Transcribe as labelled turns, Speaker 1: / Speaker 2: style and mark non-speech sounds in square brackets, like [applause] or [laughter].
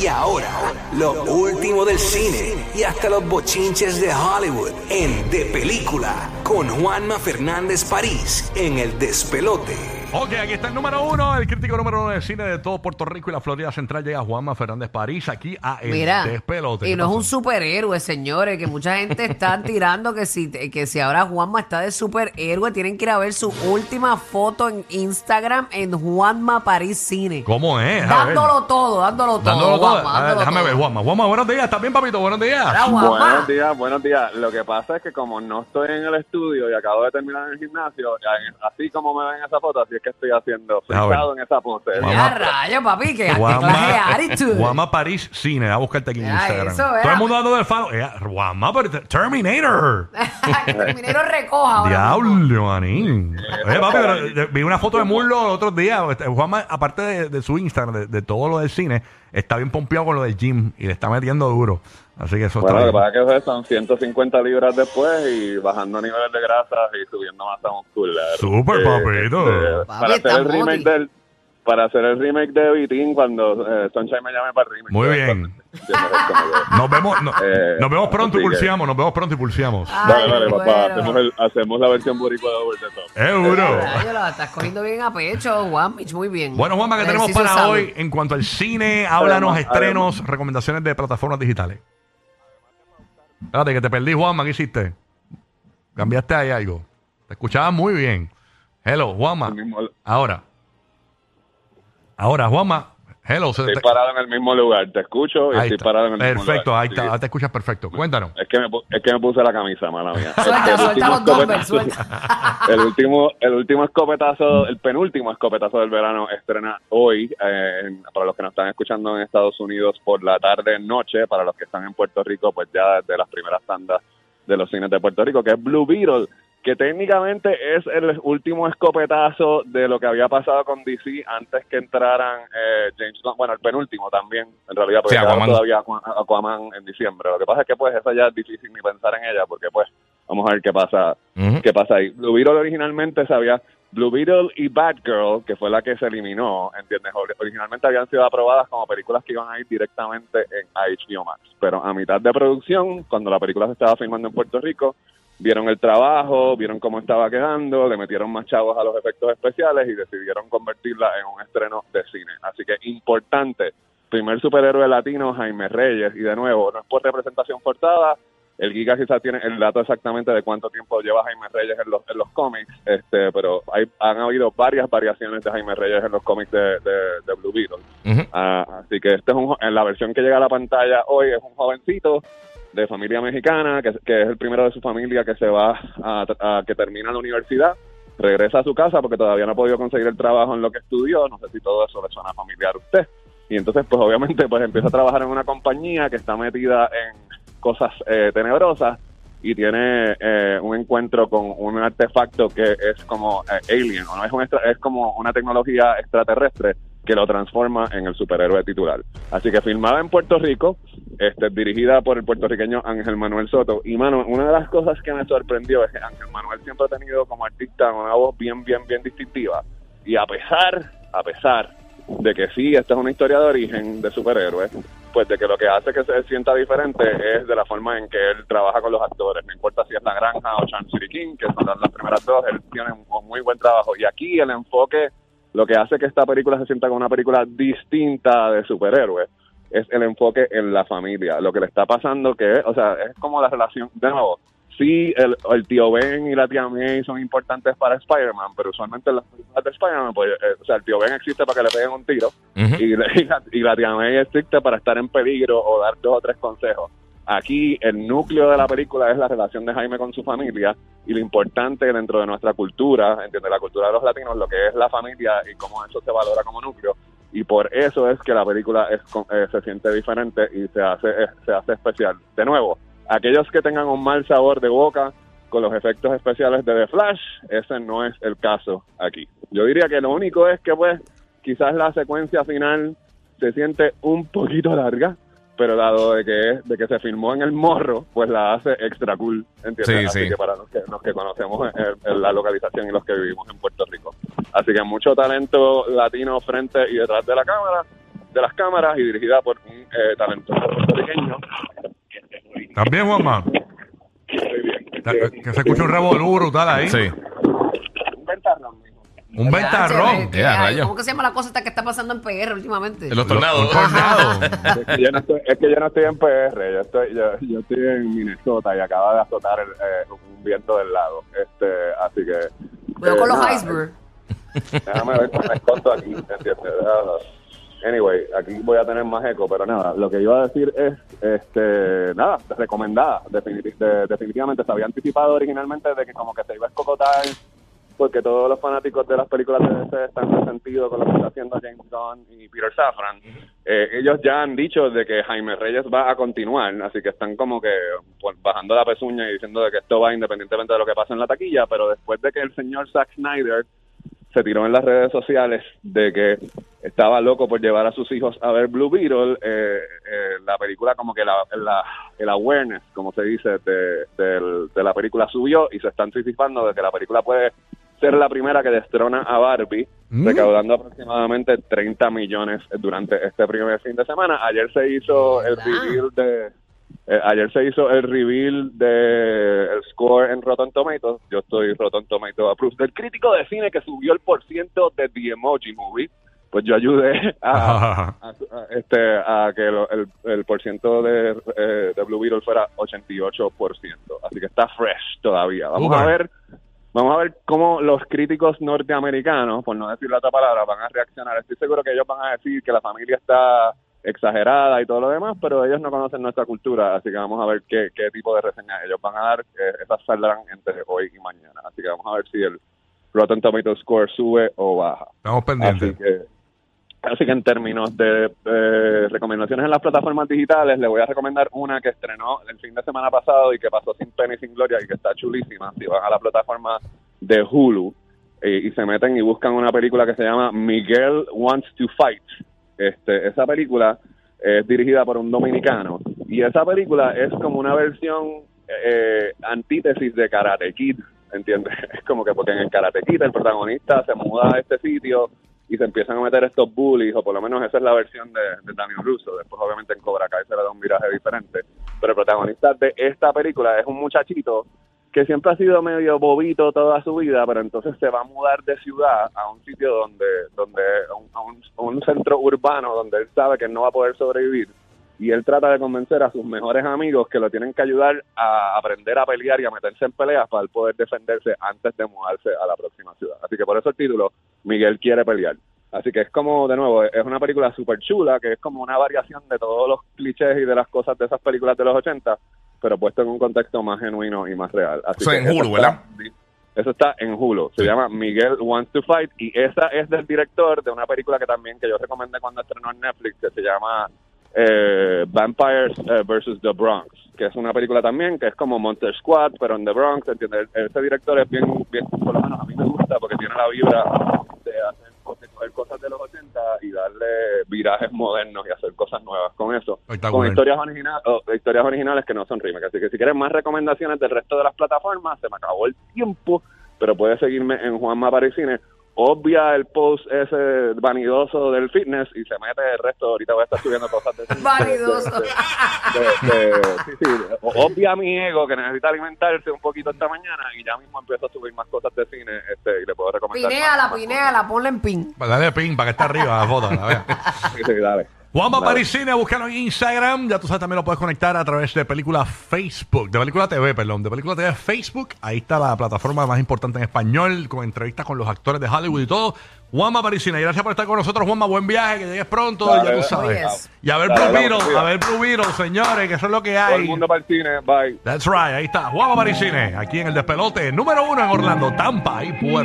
Speaker 1: Y ahora, lo último del cine y hasta los bochinches de Hollywood en De Película con Juanma Fernández París en El Despelote.
Speaker 2: Ok, aquí está el número uno, el crítico número uno de cine de todo Puerto Rico y la Florida Central. Llega Juanma Fernández París aquí a El
Speaker 3: Mira,
Speaker 2: Despelote.
Speaker 3: y
Speaker 2: ¿Qué
Speaker 3: no es un superhéroe, señores, que mucha gente está [laughs] tirando que si, que si ahora Juanma está de superhéroe, tienen que ir a ver su última foto en Instagram en Juanma París Cine.
Speaker 2: ¿Cómo es? A ver.
Speaker 3: Dándolo todo, dándolo todo.
Speaker 2: Dándolo todo.
Speaker 3: Juanma, dándolo
Speaker 2: déjame
Speaker 3: todo.
Speaker 2: ver, Juanma. Juanma, buenos días. ¿Estás bien, papito? Buenos días.
Speaker 4: Buenos días, buenos días. Lo que pasa es que como no estoy en el estudio y acabo de terminar en el gimnasio, así como me ven en esa foto, así es que estoy haciendo,
Speaker 2: A ver.
Speaker 4: sentado en esa pose.
Speaker 3: Ya, rayo, papi, que, attitude.
Speaker 2: Juanma París Cine. A buscarte aquí en
Speaker 3: Ya,
Speaker 2: Instagram.
Speaker 3: eso.
Speaker 2: Todo el mundo dando del falo. Eh, te- [laughs] Terminator.
Speaker 3: recoja ahora mismo.
Speaker 2: Diablo, manín. Oye, papi, pero, eh, vi una foto de Murlo el otro día. Este, Juanma, aparte de, de su Instagram, de, de todo lo del cine, está bien pompeado con lo del gym y le está metiendo duro. Así que eso
Speaker 4: Bueno,
Speaker 2: está
Speaker 4: lo que pasa es que son 150 libras después y bajando niveles de grasa y subiendo masa muscular.
Speaker 2: Súper, papito.
Speaker 4: eh, para hacer el remake del para hacer el remake de Vitín cuando eh, Sunshine me llame para el remake.
Speaker 2: Muy bien. Nos vemos, no-
Speaker 4: Eh,
Speaker 2: nos vemos pronto y pulseamos, nos vemos pronto y pulseamos.
Speaker 3: Ay,
Speaker 4: Dale, dale, papá.
Speaker 3: bueno.
Speaker 4: Hacemos, el- hacemos la versión boricua de Over the Top.
Speaker 2: Seguro.
Speaker 3: Estás cogiendo bien a pecho, Juanmich, muy bien.
Speaker 2: Bueno, Juanma, ¿qué tenemos para hoy en cuanto al cine? Háblanos,
Speaker 4: Además,
Speaker 2: estrenos, recomendaciones de plataformas digitales. Espérate, que te perdí, Juanma, ¿qué hiciste? Cambiaste ahí algo. Te escuchaba muy bien. Hello, Juanma. Ahora. Ahora, Juanma. Hello. se
Speaker 4: Estoy
Speaker 2: te-
Speaker 4: parado en el mismo lugar, te escucho y
Speaker 2: ahí
Speaker 4: estoy
Speaker 2: está.
Speaker 4: parado en el mismo lugar.
Speaker 2: Perfecto, ahí está. te escuchas perfecto. Cuéntanos.
Speaker 4: Es que, me, pu- es que me puse la camisa, mala mía. [laughs]
Speaker 3: Suelta,
Speaker 4: el
Speaker 3: suelta los suelta. [laughs]
Speaker 4: El último, el último escopetazo, el penúltimo escopetazo del verano estrena hoy, eh, para los que nos están escuchando en Estados Unidos por la tarde noche, para los que están en Puerto Rico, pues ya desde las primeras tandas de los cines de Puerto Rico, que es Blue Beetle, que técnicamente es el último escopetazo de lo que había pasado con DC antes que entraran eh, James Gunn, bueno, el penúltimo también, en realidad, porque
Speaker 2: Sí, Aquaman.
Speaker 4: todavía Aqua- Aquaman en diciembre. Lo que pasa es que pues esa ya es difícil ni pensar en ella, porque pues vamos a ver qué pasa. ¿Qué pasa ahí? Blue Beetle originalmente se había... Blue Beetle y Batgirl, que fue la que se eliminó, ¿entiendes? Ori- Originalmente habían sido aprobadas como películas que iban a ir directamente en HBO Max. Pero a mitad de producción, cuando la película se estaba filmando en Puerto Rico, vieron el trabajo, vieron cómo estaba quedando, le metieron más chavos a los efectos especiales y decidieron convertirla en un estreno de cine. Así que importante, primer superhéroe latino, Jaime Reyes, y de nuevo, no es por representación forzada, el Giga quizás tiene el dato exactamente de cuánto tiempo lleva Jaime Reyes en los, en los cómics, este, pero hay, han habido varias variaciones de Jaime Reyes en los cómics de, de- de Blue Beetle. Ah, así que este es un, en la versión que llega a la pantalla hoy es un jovencito de familia mexicana, que, que es el primero de su familia que se va a, que termina la universidad, regresa a su casa porque todavía no ha podido conseguir el trabajo en lo que estudió, no sé si todo eso le suena familiar a usted. Y entonces, pues obviamente, pues empieza a trabajar en una compañía que está metida en cosas eh, tenebrosas y tiene eh, un encuentro con un artefacto que es como eh, alien, no es, un extra- es como una tecnología extraterrestre que lo transforma en el superhéroe titular. Así que filmada en Puerto Rico, este, dirigida por el puertorriqueño Ángel Manuel Soto. Y mano, una de las cosas que me sorprendió es que Ángel Manuel siempre ha tenido como artista una voz bien, bien, bien distintiva. Y a pesar, a pesar de que sí, esta es una historia de origen de superhéroes, pues de que lo que hace que se sienta diferente es de la forma en que él trabaja con los actores. No importa si es La Granja o Chan City King, que son las primeras dos, él tiene un muy buen trabajo. Y aquí el enfoque, lo que hace que esta película se sienta como una película distinta de superhéroes, es el enfoque en la familia. Lo que le está pasando que, o sea, es como la relación, de nuevo, sí, el, el tío Ben y la tía May son importantes para Spider-Man, pero usualmente en las películas de Spider-Man, pues, eh, o sea, el tío Ben existe para que le peguen un tiro
Speaker 2: Ujú.
Speaker 4: y, la- [laughs] y la, y la tía May existe para estar en peligro o dar dos o tres consejos. Aquí el núcleo de la película es la relación de Jaime con su familia y lo importante dentro de nuestra cultura, entiende la cultura de los latinos, lo que es la familia y cómo eso se valora como núcleo. Y por eso es que la película es, eh, se siente diferente y se hace, eh, se hace especial. De nuevo, aquellos que tengan un mal sabor de boca con los efectos especiales de The Flash, ese no es el caso aquí. Yo diría que lo único es que pues quizás la secuencia final se siente un poquito larga, pero dado de que es- de que se filmó en el morro, pues la hace extra cool, ¿entiendes?
Speaker 2: Sí,
Speaker 4: Así
Speaker 2: sí.
Speaker 4: que para los que, los que conocemos el- el- la localización y los que vivimos en Puerto Rico. Así que mucho talento latino frente y detrás de la cámara de las cámaras y dirigida por un eh, talentoso puertorriqueño.
Speaker 2: ¿También, Juanma?
Speaker 4: Muy bien.
Speaker 2: Que que se escucha un revolú brutal ahí.
Speaker 5: Sí.
Speaker 4: Un ventarrón.
Speaker 3: ¿Cómo que se llama la cosa esta que está pasando en PR últimamente?
Speaker 5: Los tornados. [laughs]
Speaker 4: Es que, yo no estoy, es que yo no estoy en PR, yo estoy, yo, yo estoy en Minnesota y acaba de azotar el, eh, un viento del lago. Este, así que.
Speaker 3: Cuidado
Speaker 4: eh,
Speaker 3: con los
Speaker 4: nada,
Speaker 3: iceberg.
Speaker 4: Déjame ver cómo me escondo aquí. Anyway, aquí voy a tener más eco, pero nada, lo que iba a decir es, este, nada, recomendada, definiti- de- definitivamente se había anticipado originalmente de que como que se iba a escocotar porque todos los fanáticos de las películas de DC están resentidos con lo que está haciendo James Gunn y Peter Safran. Eh, ellos ya han dicho de que Jaime Reyes va a continuar, así que están como que pues, bajando la pezuña y diciendo de que esto va independientemente de lo que pase en la taquilla, pero después de que el señor Zack Snyder se tiró en las redes sociales de que estaba loco por llevar a sus hijos a ver Blue Beetle, eh, eh, la película como que la, el awareness, como se dice, de, de la película subió y se está anticipando de que la película puede ser la primera que destrona a Barbie,
Speaker 2: Mm.
Speaker 4: recaudando aproximadamente 30 millones durante este primer fin de semana. Ayer se hizo el reveal de... eh, ayer se hizo el reveal de el score en Rotten Tomatoes. Yo estoy Rotten Tomatoes approved. Del crítico de cine que subió el porciento de The Emoji Movie, pues yo ayudé a, [laughs] a- a- este, a que lo- el, el porciento de, eh, de Blue Beetle fuera 88%. Así que está fresh todavía. Vamos a ver Vamos a ver cómo los críticos norteamericanos, por no decir la otra palabra, van a reaccionar. Estoy seguro que ellos van a decir que la familia está exagerada y todo lo demás, pero ellos no conocen nuestra cultura, así que vamos a ver qué, qué tipo de reseñas ellos van a dar. Eh, esas saldrán entre hoy y mañana. Así que vamos a ver si el Rotten Tomato Score sube o baja.
Speaker 2: Estamos pendientes.
Speaker 4: Así que, así que en términos de eh, recomendaciones en las plataformas digitales, le voy a recomendar una que estrenó el fin de semana pasado y que pasó sin pena y sin gloria y que está chulísima. Si van a la plataforma de Hulu eh, y se meten y buscan una película que se llama Miguel Wants to Fight. Este, esa película es dirigida por un dominicano y esa película es como una versión eh, antítesis de Karate Kid, ¿entiendes? [laughs] Es como que porque en el Karate Kid el protagonista se muda a este sitio y se empiezan a meter estos bullies, o por lo menos esa es la versión de, Daniel Russo. Después, obviamente, en Cobra Kai se le da un viraje diferente. Pero el protagonista de esta película es un muchachito que siempre ha sido medio bobito toda su vida, pero entonces se va a mudar de ciudad a un sitio donde, donde un- a un centro urbano donde él sabe que no va a poder sobrevivir y él trata de convencer a sus mejores amigos que lo tienen que ayudar a aprender a pelear y a meterse en peleas para poder defenderse antes de mudarse a la próxima ciudad. Así que por eso el título, Miguel quiere pelear. Así que es como, de nuevo, es una película súper chula, que es como una variación de todos los clichés y de las cosas de esas películas de los 80, pero puesto en un contexto más genuino y más real. Así
Speaker 5: Eso
Speaker 4: que
Speaker 5: en Hulu,
Speaker 4: está-
Speaker 5: ¿verdad?
Speaker 4: Eso está en Hulu. Se
Speaker 5: Sí.
Speaker 4: llama Miguel Wants to Fight y esa es del director de una película que también que yo recomendé cuando estrenó en Netflix que se llama eh, Vampires eh, versus the Bronx, que es una película también que es como Monster Squad, pero en The Bronx, ¿entiendes? Ese director es bien, bien, por lo menos a mí me gusta porque tiene la vibra de hacer de coger cosas de los 80 y darle virajes modernos y hacer cosas nuevas con eso. Con historias, originales historias originales que no son remakes. Así que si quieres más recomendaciones del resto de las plataformas, se me acabó el tiempo, pero puedes seguirme en Juanma Parisine. Obvia el post ese vanidoso del fitness y se mete el resto. Ahorita voy a estar subiendo cosas [laughs] de
Speaker 3: Vanidoso.
Speaker 4: de- de- de- sí, sí. Obvia mi ego que necesita alimentarse un poquito esta mañana y ya mismo empiezo a subir más cosas de cine este, y le puedo recomendar. más-
Speaker 3: Pinéala,
Speaker 4: más
Speaker 3: pinéala, ponla en pin.
Speaker 2: Dale pin para que esté arriba la foto. La. [laughs]
Speaker 4: Sí, sí, dale.
Speaker 2: Juanma
Speaker 4: Dale.
Speaker 2: Parisine, búscalo en Instagram. Ya tú sabes, también lo puedes conectar a través de película Facebook, de película TV, perdón, de película TV Facebook. Ahí está la plataforma más importante en español, con entrevistas con los actores de Hollywood y todo. Juanma Parisine, gracias por estar con nosotros, Juanma. Buen viaje, que llegues pronto,
Speaker 4: Dale,
Speaker 2: ya tú sabes.
Speaker 3: Yes.
Speaker 2: Y a ver
Speaker 4: cuida.
Speaker 2: a ver Blue Beetle, señores, que eso es lo que
Speaker 4: Todo el
Speaker 2: hay.
Speaker 4: mundo para el cine. Bye.
Speaker 2: That's right, ahí está. Juanma Parisine, aquí en el despelote número uno en Orlando, Tampa y Puerto.